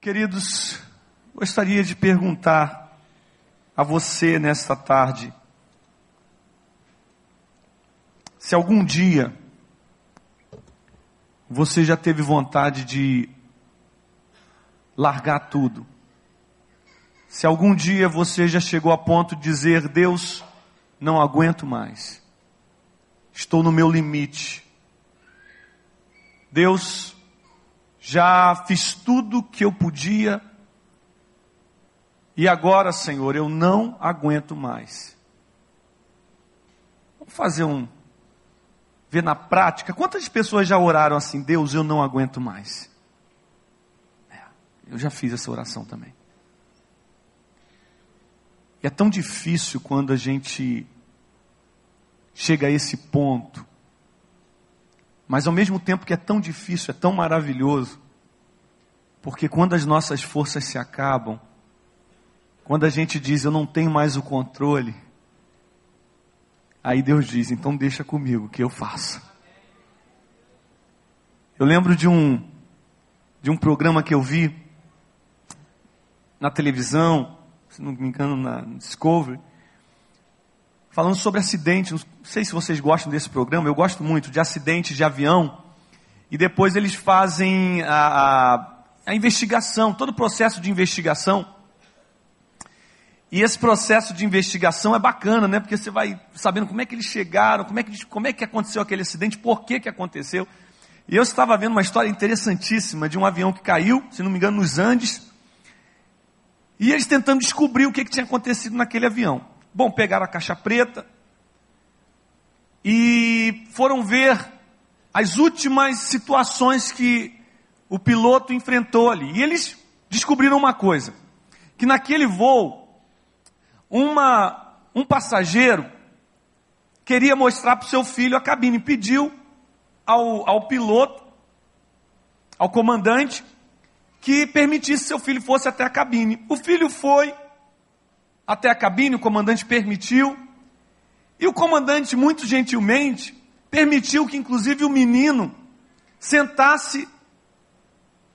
Queridos, gostaria de perguntar a você nesta tarde se algum dia você já teve vontade de largar tudo. Se algum dia você já chegou a ponto de dizer: Deus, não aguento mais, estou no meu limite. Deus, já fiz tudo que eu podia, e agora, Senhor, eu não aguento mais. Vamos fazer um. Ver na prática, quantas pessoas já oraram assim, Deus, eu não aguento mais? É, eu já fiz essa oração também. E é tão difícil quando a gente chega a esse ponto mas ao mesmo tempo que é tão difícil, é tão maravilhoso, porque quando as nossas forças se acabam, quando a gente diz eu não tenho mais o controle, aí Deus diz, então deixa comigo que eu faço. Eu lembro de um de um programa que eu vi na televisão, se não me engano na Discovery, falando sobre acidentes. Não sei se vocês gostam desse programa, eu gosto muito de acidentes de avião. E depois eles fazem a, a, a investigação, todo o processo de investigação. E esse processo de investigação é bacana, né? Porque você vai sabendo como é que eles chegaram, como é que, como é que aconteceu aquele acidente, por que, que aconteceu. E eu estava vendo uma história interessantíssima de um avião que caiu, se não me engano, nos Andes. E eles tentando descobrir o que, que tinha acontecido naquele avião. Bom, pegaram a caixa preta e foram ver as últimas situações que o piloto enfrentou ali. E eles descobriram uma coisa: que naquele voo, uma, um passageiro queria mostrar para o seu filho a cabine, pediu ao, ao piloto, ao comandante, que permitisse seu filho fosse até a cabine. O filho foi, até a cabine, o comandante permitiu. E o comandante, muito gentilmente, permitiu que, inclusive, o menino sentasse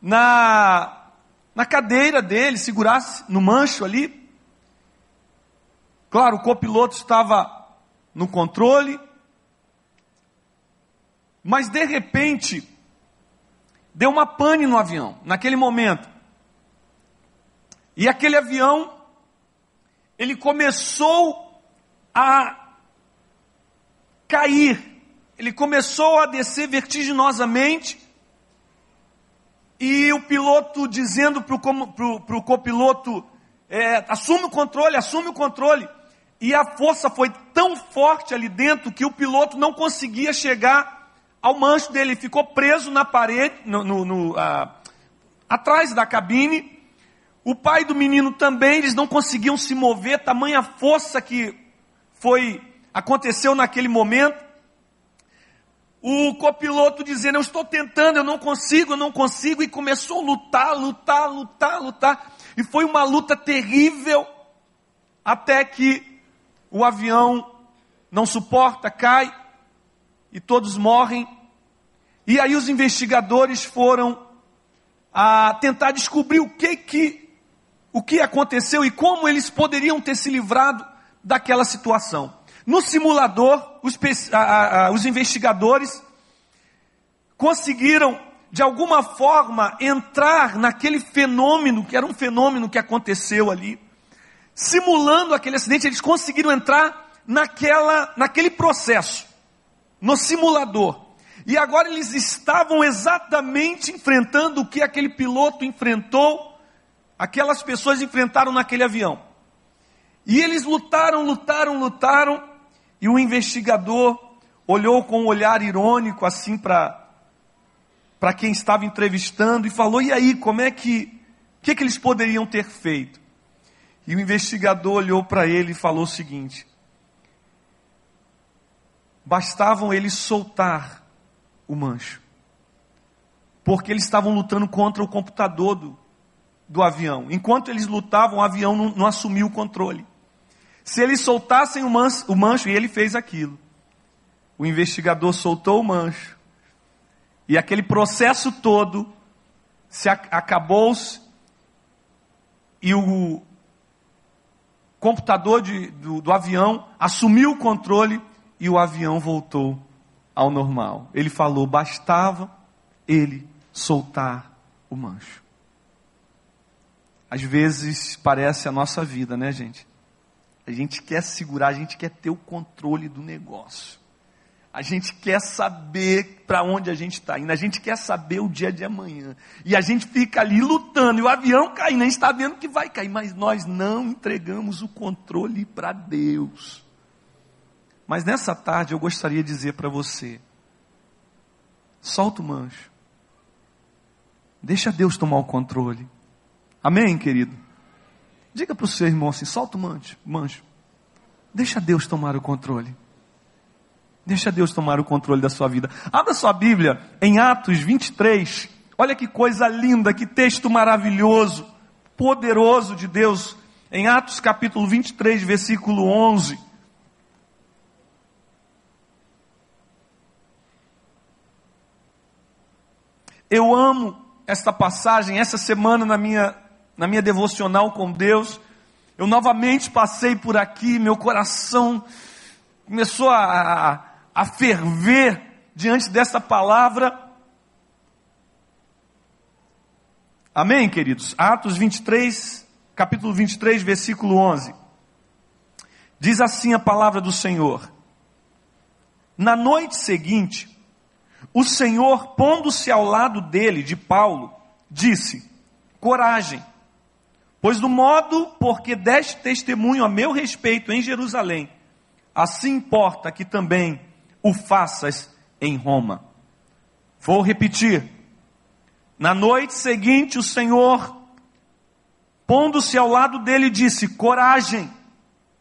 na, na cadeira dele, segurasse no mancho ali. Claro, o copiloto estava no controle, mas de repente, deu uma pane no avião, naquele momento. E aquele avião ele começou a cair, ele começou a descer vertiginosamente, e o piloto dizendo para o copiloto: é, assume o controle, assume o controle. E a força foi tão forte ali dentro que o piloto não conseguia chegar ao mancho dele, ele ficou preso na parede, no, no, no, ah, atrás da cabine, o pai do menino também, eles não conseguiam se mover, tamanha força que foi aconteceu naquele momento. O copiloto dizendo: Eu estou tentando, eu não consigo, eu não consigo, e começou a lutar, lutar, lutar, lutar. E foi uma luta terrível, até que o avião não suporta, cai, e todos morrem. E aí os investigadores foram a tentar descobrir o que que o que aconteceu e como eles poderiam ter se livrado daquela situação. No simulador, os, a, a, os investigadores conseguiram, de alguma forma, entrar naquele fenômeno, que era um fenômeno que aconteceu ali. Simulando aquele acidente, eles conseguiram entrar naquela, naquele processo, no simulador. E agora eles estavam exatamente enfrentando o que aquele piloto enfrentou aquelas pessoas enfrentaram naquele avião. E eles lutaram, lutaram, lutaram, e o investigador olhou com um olhar irônico assim para para quem estava entrevistando e falou: "E aí, como é que que, que eles poderiam ter feito?" E o investigador olhou para ele e falou o seguinte: Bastavam eles soltar o mancho, porque eles estavam lutando contra o computador do, do avião. Enquanto eles lutavam, o avião não, não assumiu o controle. Se eles soltassem o mancho, o mancho, e ele fez aquilo, o investigador soltou o mancho, e aquele processo todo se acabou e o computador de, do, do avião assumiu o controle e o avião voltou ao normal. Ele falou: bastava ele soltar o mancho. Às vezes parece a nossa vida, né, gente? A gente quer segurar, a gente quer ter o controle do negócio. A gente quer saber para onde a gente está indo, a gente quer saber o dia de amanhã. E a gente fica ali lutando, e o avião caindo, a gente está vendo que vai cair, mas nós não entregamos o controle para Deus. Mas nessa tarde eu gostaria de dizer para você: solta o mancho, deixa Deus tomar o controle. Amém, querido? Diga para o seu irmão assim: solta o mancho, mancho, deixa Deus tomar o controle. Deixa Deus tomar o controle da sua vida. Abra sua Bíblia em Atos 23. Olha que coisa linda, que texto maravilhoso, poderoso de Deus. Em Atos capítulo 23, versículo 11. Eu amo esta passagem, essa semana na minha, na minha devocional com Deus. Eu novamente passei por aqui, meu coração começou a, a ferver diante dessa palavra. Amém, queridos? Atos 23, capítulo 23, versículo 11. Diz assim a palavra do Senhor: Na noite seguinte, o Senhor, pondo-se ao lado dele, de Paulo, disse: Coragem, pois do modo porque deste testemunho a meu respeito em Jerusalém, assim importa que também o faças em Roma. Vou repetir. Na noite seguinte, o Senhor, pondo-se ao lado dele, disse: Coragem,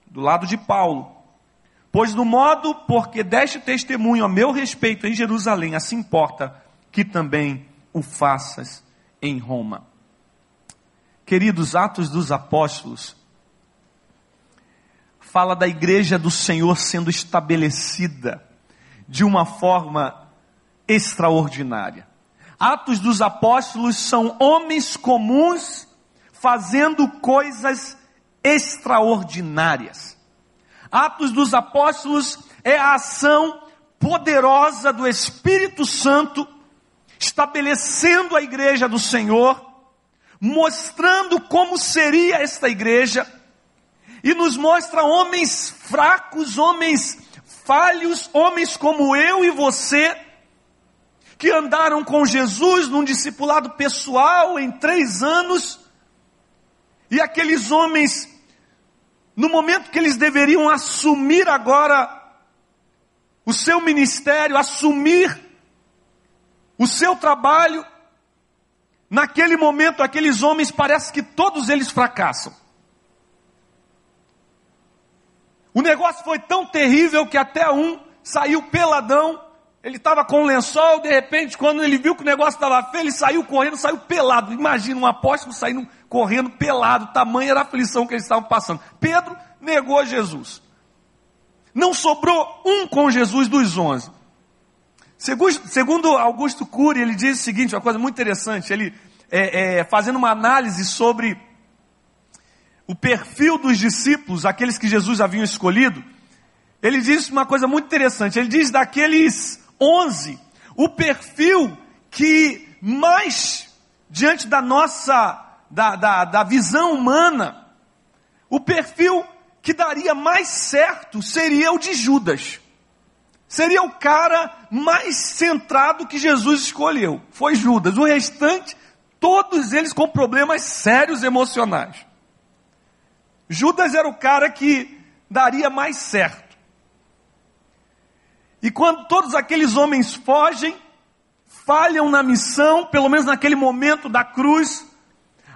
do lado de Paulo, pois do modo porque deste testemunho a meu respeito em Jerusalém, assim importa que também o faças em Roma. Queridos, Atos dos Apóstolos fala da igreja do Senhor sendo estabelecida de uma forma extraordinária. Atos dos apóstolos são homens comuns fazendo coisas extraordinárias. Atos dos apóstolos é a ação poderosa do Espírito Santo estabelecendo a igreja do Senhor, mostrando como seria esta igreja, e nos mostra homens fracos, homens falhos, homens como eu e você, que andaram com Jesus num discipulado pessoal em três anos, e aqueles homens, no momento que eles deveriam assumir agora o seu ministério, assumir o seu trabalho, naquele momento aqueles homens parece que todos eles fracassam. O negócio foi tão terrível que até um saiu peladão. Ele estava com um lençol, de repente, quando ele viu que o negócio estava feio, ele saiu correndo, saiu pelado. Imagina um apóstolo saindo correndo pelado, tamanha era a aflição que eles estavam passando. Pedro negou Jesus. Não sobrou um com Jesus dos onze. Segundo Augusto Cury, ele diz o seguinte, uma coisa muito interessante, ele é, é, fazendo uma análise sobre o perfil dos discípulos, aqueles que Jesus havia escolhido, ele diz uma coisa muito interessante. Ele diz daqueles onze, o perfil que mais, diante da nossa, da, da, da visão humana, o perfil que daria mais certo seria o de Judas. Seria o cara mais centrado que Jesus escolheu. Foi Judas. O restante, todos eles com problemas sérios emocionais. Judas era o cara que daria mais certo. E quando todos aqueles homens fogem, falham na missão, pelo menos naquele momento da cruz,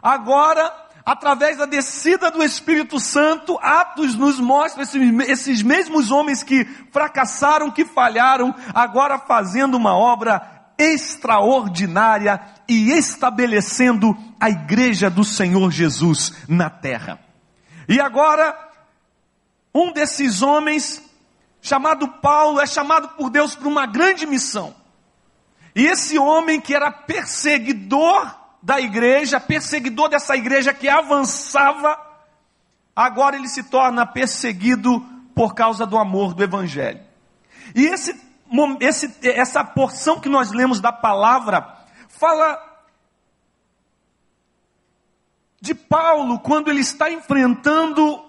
agora, através da descida do Espírito Santo, Atos nos mostra esses, esses mesmos homens que fracassaram, que falharam, agora fazendo uma obra extraordinária e estabelecendo a igreja do Senhor Jesus na terra. E agora, um desses homens, chamado Paulo, é chamado por Deus para uma grande missão. E esse homem que era perseguidor da igreja, perseguidor dessa igreja que avançava, agora ele se torna perseguido por causa do amor do evangelho. E esse, esse, essa porção que nós lemos da palavra fala de Paulo quando ele está enfrentando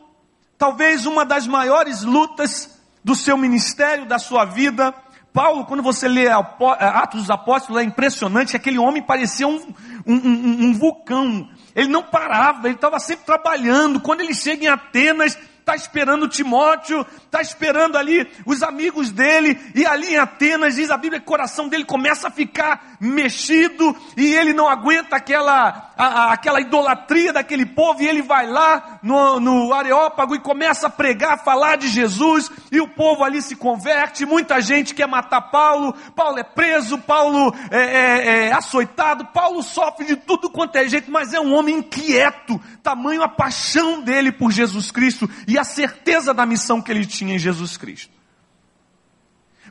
talvez uma das maiores lutas do seu ministério, da sua vida. Paulo, quando você lê Atos dos Apóstolos, é impressionante, aquele homem parecia um, um, um, um vulcão. Ele não parava, ele estava sempre trabalhando. Quando ele chega em Atenas, está esperando Timóteo, está esperando ali os amigos dele, e ali em Atenas, diz a Bíblia, que o coração dele começa a ficar mexido, e ele não aguenta aquela, a, a, aquela idolatria daquele povo, e ele vai lá no, no Areópago e começa a pregar, a falar de Jesus, e o povo ali se converte, muita gente quer matar Paulo, Paulo é preso, Paulo é, é, é açoitado, Paulo sofre de tudo quanto é jeito, mas é um homem inquieto, tamanho a paixão dele por Jesus Cristo, e a certeza da missão que ele tinha em Jesus Cristo.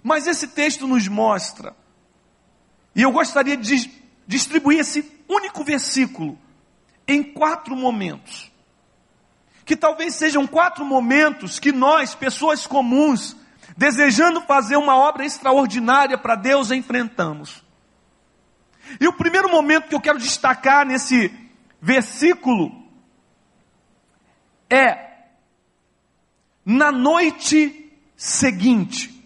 Mas esse texto nos mostra, e eu gostaria de distribuir esse único versículo em quatro momentos. Que talvez sejam quatro momentos que nós, pessoas comuns, desejando fazer uma obra extraordinária para Deus, enfrentamos. E o primeiro momento que eu quero destacar nesse versículo é na noite seguinte.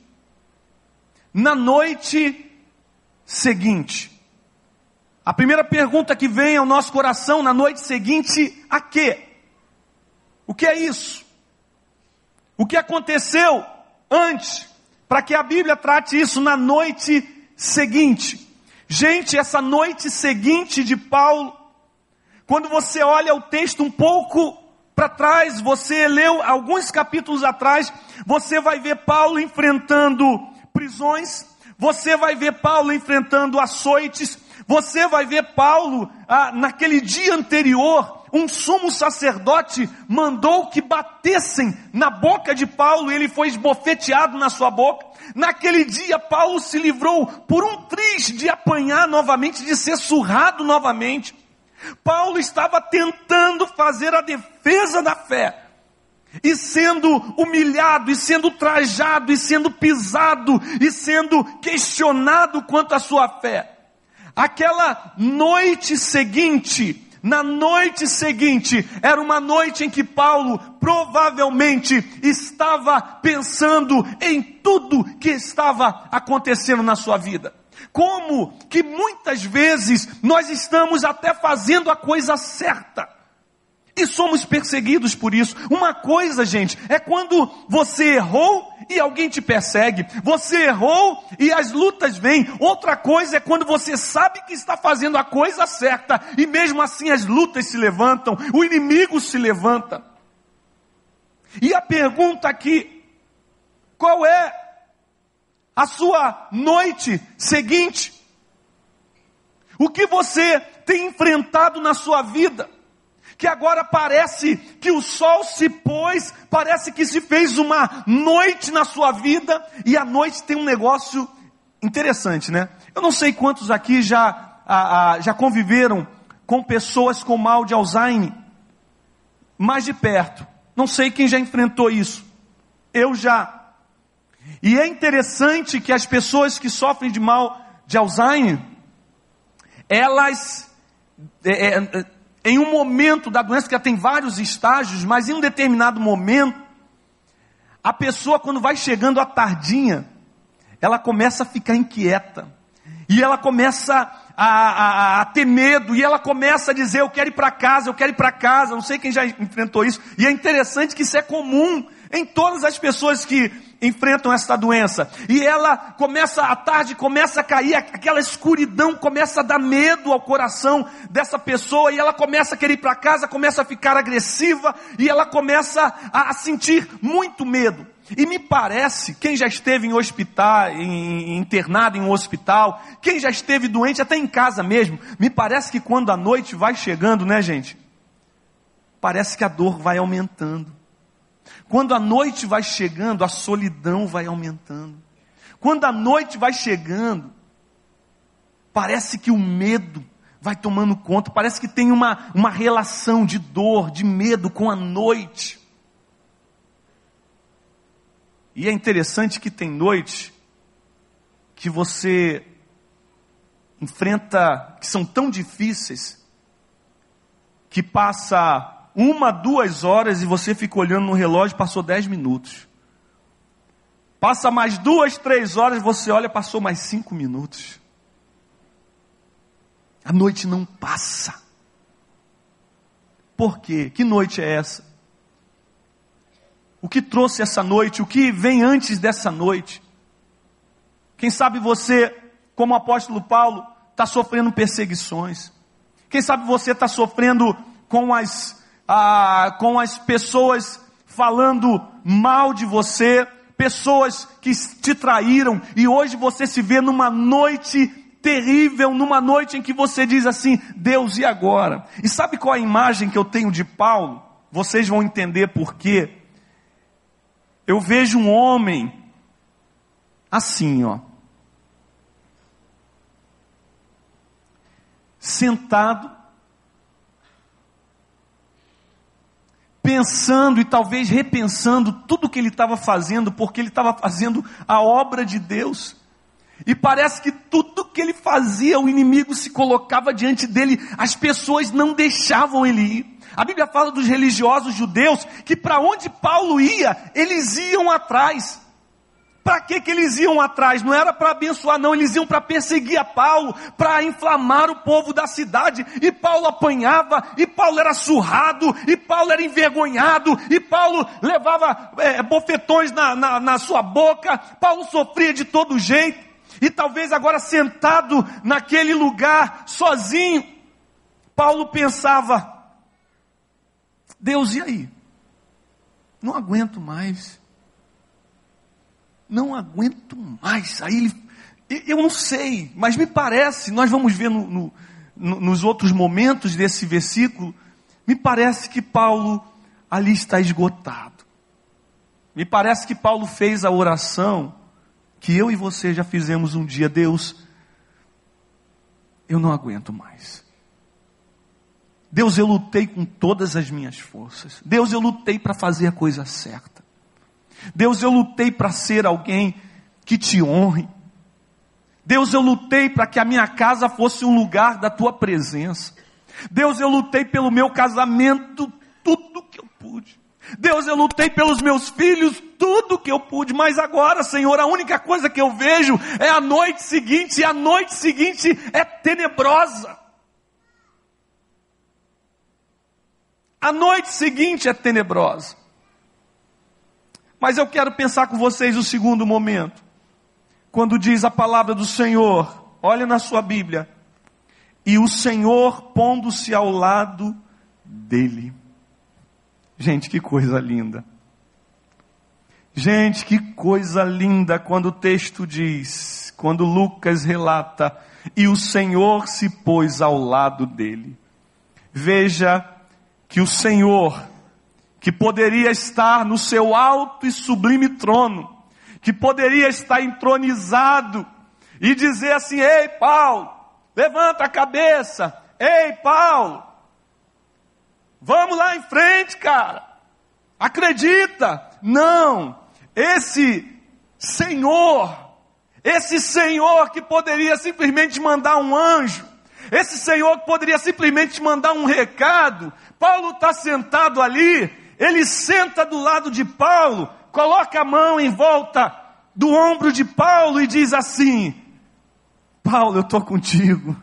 Na noite seguinte. A primeira pergunta que vem ao nosso coração na noite seguinte, a quê? O que é isso? O que aconteceu antes para que a Bíblia trate isso na noite seguinte? Gente, essa noite seguinte de Paulo, quando você olha o texto um pouco para trás, você leu alguns capítulos atrás, você vai ver Paulo enfrentando prisões, você vai ver Paulo enfrentando açoites, você vai ver Paulo, ah, naquele dia anterior, um sumo sacerdote mandou que batessem na boca de Paulo e ele foi esbofeteado na sua boca. Naquele dia, Paulo se livrou por um triz de apanhar novamente, de ser surrado novamente. Paulo estava tentando fazer a defesa da fé, e sendo humilhado, e sendo trajado, e sendo pisado, e sendo questionado quanto à sua fé. Aquela noite seguinte, na noite seguinte, era uma noite em que Paulo provavelmente estava pensando em tudo que estava acontecendo na sua vida. Como que muitas vezes nós estamos até fazendo a coisa certa. E somos perseguidos por isso. Uma coisa, gente, é quando você errou e alguém te persegue. Você errou e as lutas vêm. Outra coisa é quando você sabe que está fazendo a coisa certa e mesmo assim as lutas se levantam, o inimigo se levanta. E a pergunta aqui: qual é a sua noite seguinte. O que você tem enfrentado na sua vida? Que agora parece que o sol se pôs, parece que se fez uma noite na sua vida, e a noite tem um negócio interessante, né? Eu não sei quantos aqui já, a, a, já conviveram com pessoas com mal de Alzheimer, mais de perto. Não sei quem já enfrentou isso. Eu já. E é interessante que as pessoas que sofrem de mal de Alzheimer, elas, é, é, em um momento da doença, que ela tem vários estágios, mas em um determinado momento, a pessoa, quando vai chegando à tardinha, ela começa a ficar inquieta, e ela começa a, a, a, ter medo, e ela começa a dizer: Eu quero ir para casa, eu quero ir para casa. Não sei quem já enfrentou isso, e é interessante que isso é comum em todas as pessoas que enfrentam essa doença. E ela começa, à tarde começa a cair, aquela escuridão começa a dar medo ao coração dessa pessoa, e ela começa a querer ir para casa, começa a ficar agressiva, e ela começa a sentir muito medo. E me parece, quem já esteve em hospital, em, internado em um hospital, quem já esteve doente, até em casa mesmo, me parece que quando a noite vai chegando, né, gente? Parece que a dor vai aumentando. Quando a noite vai chegando, a solidão vai aumentando. Quando a noite vai chegando, parece que o medo vai tomando conta, parece que tem uma, uma relação de dor, de medo com a noite. E é interessante que tem noite que você enfrenta, que são tão difíceis, que passa uma, duas horas e você fica olhando no relógio, passou dez minutos. Passa mais duas, três horas, você olha, passou mais cinco minutos. A noite não passa. Por quê? Que noite é essa? O que trouxe essa noite? O que vem antes dessa noite? Quem sabe você, como o apóstolo Paulo, está sofrendo perseguições. Quem sabe você está sofrendo com as, ah, com as pessoas falando mal de você, pessoas que te traíram, e hoje você se vê numa noite terrível numa noite em que você diz assim: Deus, e agora? E sabe qual a imagem que eu tenho de Paulo? Vocês vão entender por quê. Eu vejo um homem assim, ó. Sentado, pensando e talvez repensando tudo que ele estava fazendo, porque ele estava fazendo a obra de Deus. E parece que tudo que ele fazia, o inimigo se colocava diante dele, as pessoas não deixavam ele ir. A Bíblia fala dos religiosos judeus que para onde Paulo ia, eles iam atrás. Para que, que eles iam atrás? Não era para abençoar, não, eles iam para perseguir a Paulo, para inflamar o povo da cidade. E Paulo apanhava, e Paulo era surrado, e Paulo era envergonhado, e Paulo levava é, bofetões na, na, na sua boca, Paulo sofria de todo jeito e talvez agora sentado naquele lugar, sozinho, Paulo pensava: Deus, e aí? Não aguento mais. Não aguento mais. Aí ele, eu não sei, mas me parece, nós vamos ver no, no, no, nos outros momentos desse versículo, me parece que Paulo ali está esgotado. Me parece que Paulo fez a oração que eu e você já fizemos um dia, Deus, eu não aguento mais. Deus, eu lutei com todas as minhas forças. Deus, eu lutei para fazer a coisa certa. Deus, eu lutei para ser alguém que te honre. Deus, eu lutei para que a minha casa fosse um lugar da tua presença. Deus, eu lutei pelo meu casamento, tudo que eu pude. Deus, eu lutei pelos meus filhos tudo que eu pude, mas agora, Senhor, a única coisa que eu vejo é a noite seguinte, e a noite seguinte é tenebrosa. A noite seguinte é tenebrosa. Mas eu quero pensar com vocês o segundo momento. Quando diz a palavra do Senhor, olha na sua Bíblia, e o Senhor pondo-se ao lado dele. Gente, que coisa linda. Gente, que coisa linda quando o texto diz, quando Lucas relata, e o Senhor se pôs ao lado dele. Veja que o Senhor, que poderia estar no seu alto e sublime trono, que poderia estar entronizado e dizer assim: Ei, Paulo, levanta a cabeça, ei, Paulo, Vamos lá em frente, cara. Acredita. Não. Esse Senhor, esse Senhor que poderia simplesmente mandar um anjo, esse Senhor que poderia simplesmente mandar um recado. Paulo está sentado ali, ele senta do lado de Paulo, coloca a mão em volta do ombro de Paulo e diz assim: Paulo, eu estou contigo.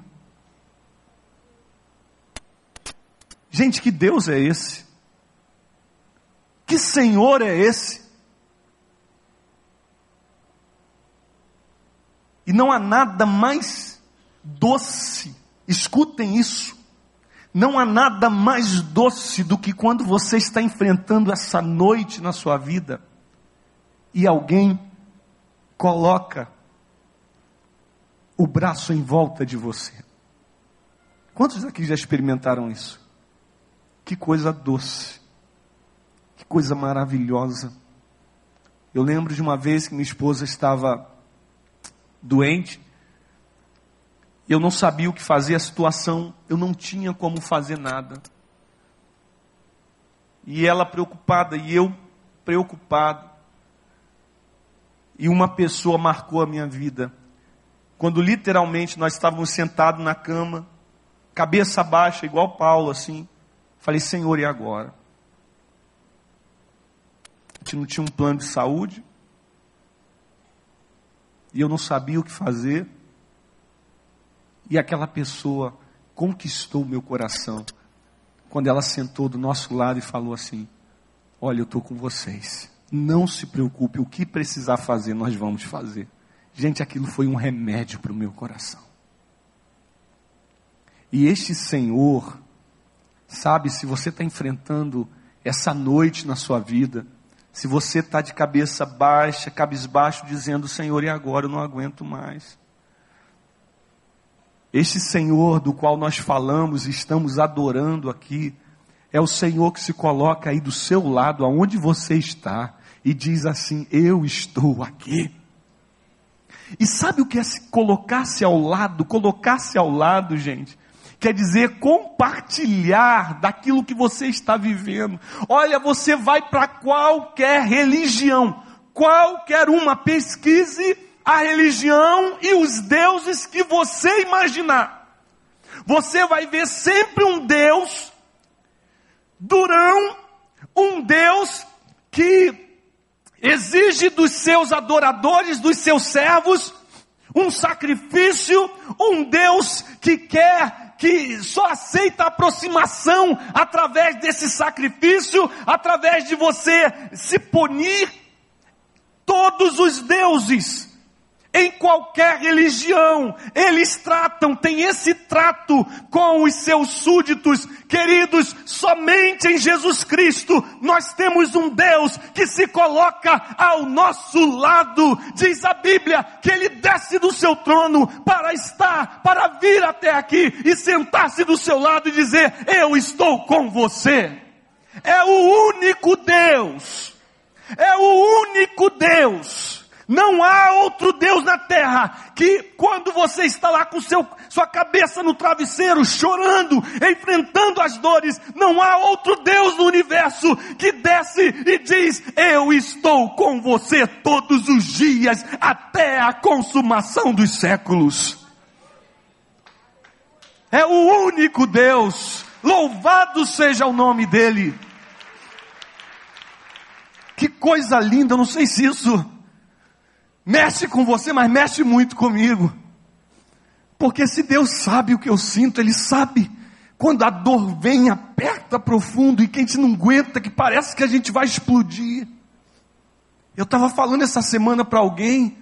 Gente, que Deus é esse? Que Senhor é esse? E não há nada mais doce, escutem isso, não há nada mais doce do que quando você está enfrentando essa noite na sua vida e alguém coloca o braço em volta de você. Quantos aqui já experimentaram isso? Que coisa doce. Que coisa maravilhosa. Eu lembro de uma vez que minha esposa estava doente Eu não sabia o que fazer, a situação, eu não tinha como fazer nada. E ela preocupada, e eu preocupado. E uma pessoa marcou a minha vida. Quando literalmente nós estávamos sentados na cama, cabeça baixa, igual Paulo, assim. Falei, Senhor, e agora? A gente não tinha um plano de saúde. E eu não sabia o que fazer. E aquela pessoa conquistou meu coração. Quando ela sentou do nosso lado e falou assim: Olha, eu estou com vocês. Não se preocupe, o que precisar fazer, nós vamos fazer. Gente, aquilo foi um remédio para o meu coração. E este Senhor, sabe, se você está enfrentando essa noite na sua vida, se você está de cabeça baixa, cabisbaixo, dizendo, Senhor, e agora eu não aguento mais. Este Senhor do qual nós falamos e estamos adorando aqui, é o Senhor que se coloca aí do seu lado, aonde você está, e diz assim: Eu estou aqui. E sabe o que é se colocar-se ao lado? Colocar-se ao lado, gente, quer dizer compartilhar daquilo que você está vivendo. Olha, você vai para qualquer religião, qualquer uma, pesquise a religião e os deuses que você imaginar. Você vai ver sempre um Deus durão, um Deus que exige dos seus adoradores, dos seus servos, um sacrifício, um Deus que quer, que só aceita aproximação através desse sacrifício, através de você se punir. Todos os deuses em qualquer religião, eles tratam, tem esse trato com os seus súditos, queridos, somente em Jesus Cristo nós temos um Deus que se coloca ao nosso lado. Diz a Bíblia que ele desce do seu trono para estar, para vir até aqui e sentar-se do seu lado e dizer: Eu estou com você. É o único Deus, é o único Deus não há outro Deus na terra que quando você está lá com seu, sua cabeça no travesseiro, chorando, enfrentando as dores, não há outro Deus no universo que desce e diz: Eu estou com você todos os dias até a consumação dos séculos. É o único Deus. Louvado seja o nome dele. Que coisa linda, não sei se isso mexe com você, mas mexe muito comigo. Porque se Deus sabe o que eu sinto, Ele sabe quando a dor vem, aperta profundo e que a gente não aguenta, que parece que a gente vai explodir. Eu estava falando essa semana para alguém,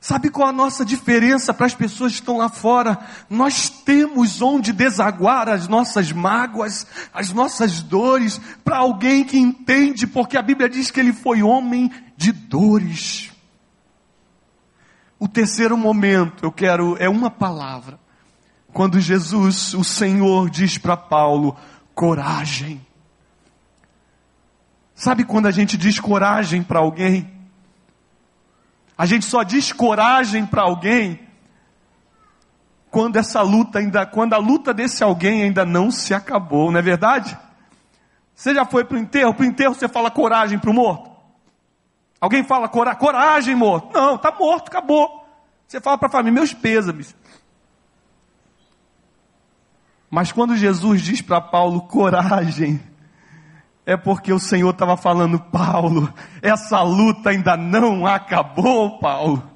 sabe qual a nossa diferença para as pessoas que estão lá fora? Nós temos onde desaguar as nossas mágoas, as nossas dores, para alguém que entende, porque a Bíblia diz que ele foi homem de dores. O terceiro momento, eu quero, é uma palavra. Quando Jesus, o Senhor, diz para Paulo: coragem. Sabe quando a gente diz coragem para alguém? A gente só diz coragem para alguém quando essa luta ainda, quando a luta desse alguém ainda não se acabou, não é verdade? Você já foi para o enterro? Para o enterro você fala coragem para o morto? Alguém fala cora coragem, morto? Não, está morto, acabou. Você fala para a família, meus pêsames. Mas quando Jesus diz para Paulo coragem, é porque o Senhor estava falando, Paulo, essa luta ainda não acabou, Paulo.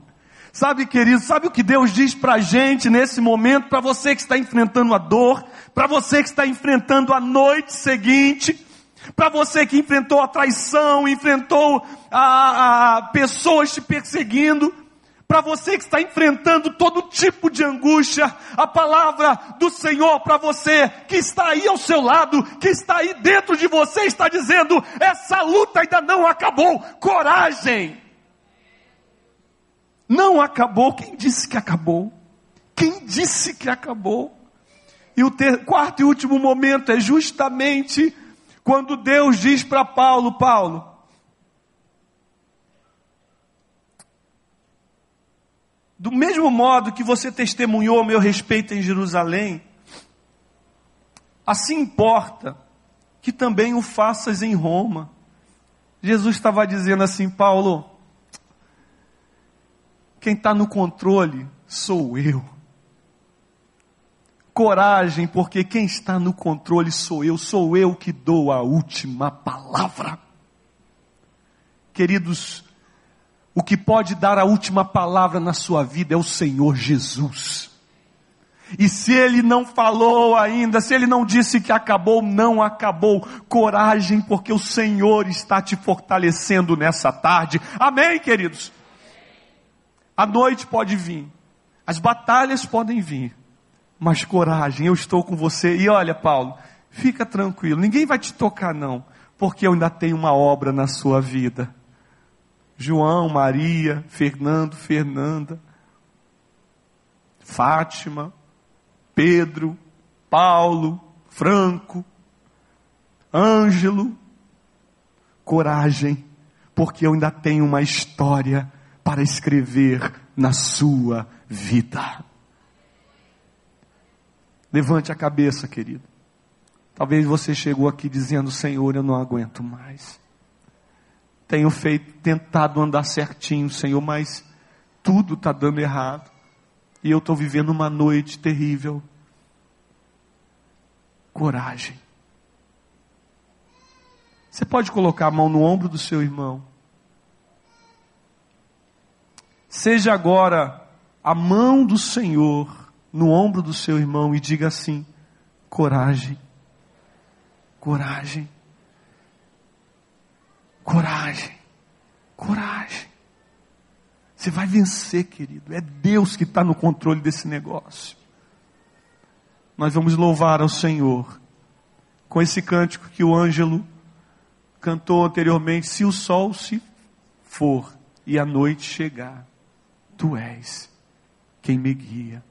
Sabe, querido, sabe o que Deus diz para a gente nesse momento, para você que está enfrentando a dor, para você que está enfrentando a noite seguinte, para você que enfrentou a traição, enfrentou a, a pessoas te perseguindo, para você que está enfrentando todo tipo de angústia, a palavra do Senhor para você que está aí ao seu lado, que está aí dentro de você, está dizendo: essa luta ainda não acabou, coragem. Não acabou, quem disse que acabou? Quem disse que acabou? E o ter, quarto e último momento é justamente quando Deus diz para Paulo: Paulo, Do mesmo modo que você testemunhou meu respeito em Jerusalém, assim importa que também o faças em Roma. Jesus estava dizendo assim, Paulo, quem está no controle sou eu. Coragem, porque quem está no controle sou eu, sou eu que dou a última palavra. Queridos, o que pode dar a última palavra na sua vida é o Senhor Jesus. E se ele não falou ainda, se ele não disse que acabou, não acabou. Coragem, porque o Senhor está te fortalecendo nessa tarde. Amém, queridos? A noite pode vir, as batalhas podem vir, mas coragem, eu estou com você. E olha, Paulo, fica tranquilo, ninguém vai te tocar, não, porque eu ainda tenho uma obra na sua vida. João, Maria, Fernando, Fernanda, Fátima, Pedro, Paulo, Franco, Ângelo, coragem, porque eu ainda tenho uma história para escrever na sua vida. Levante a cabeça, querido. Talvez você chegou aqui dizendo: Senhor, eu não aguento mais tenho feito, tentado andar certinho, Senhor, mas tudo está dando errado. E eu estou vivendo uma noite terrível. Coragem. Você pode colocar a mão no ombro do seu irmão. Seja agora a mão do Senhor no ombro do seu irmão e diga assim: coragem, coragem. Coragem. Coragem. Você vai vencer, querido. É Deus que está no controle desse negócio. Nós vamos louvar ao Senhor com esse cântico que o Ângelo cantou anteriormente. Se o sol se for e a noite chegar, tu és quem me guia.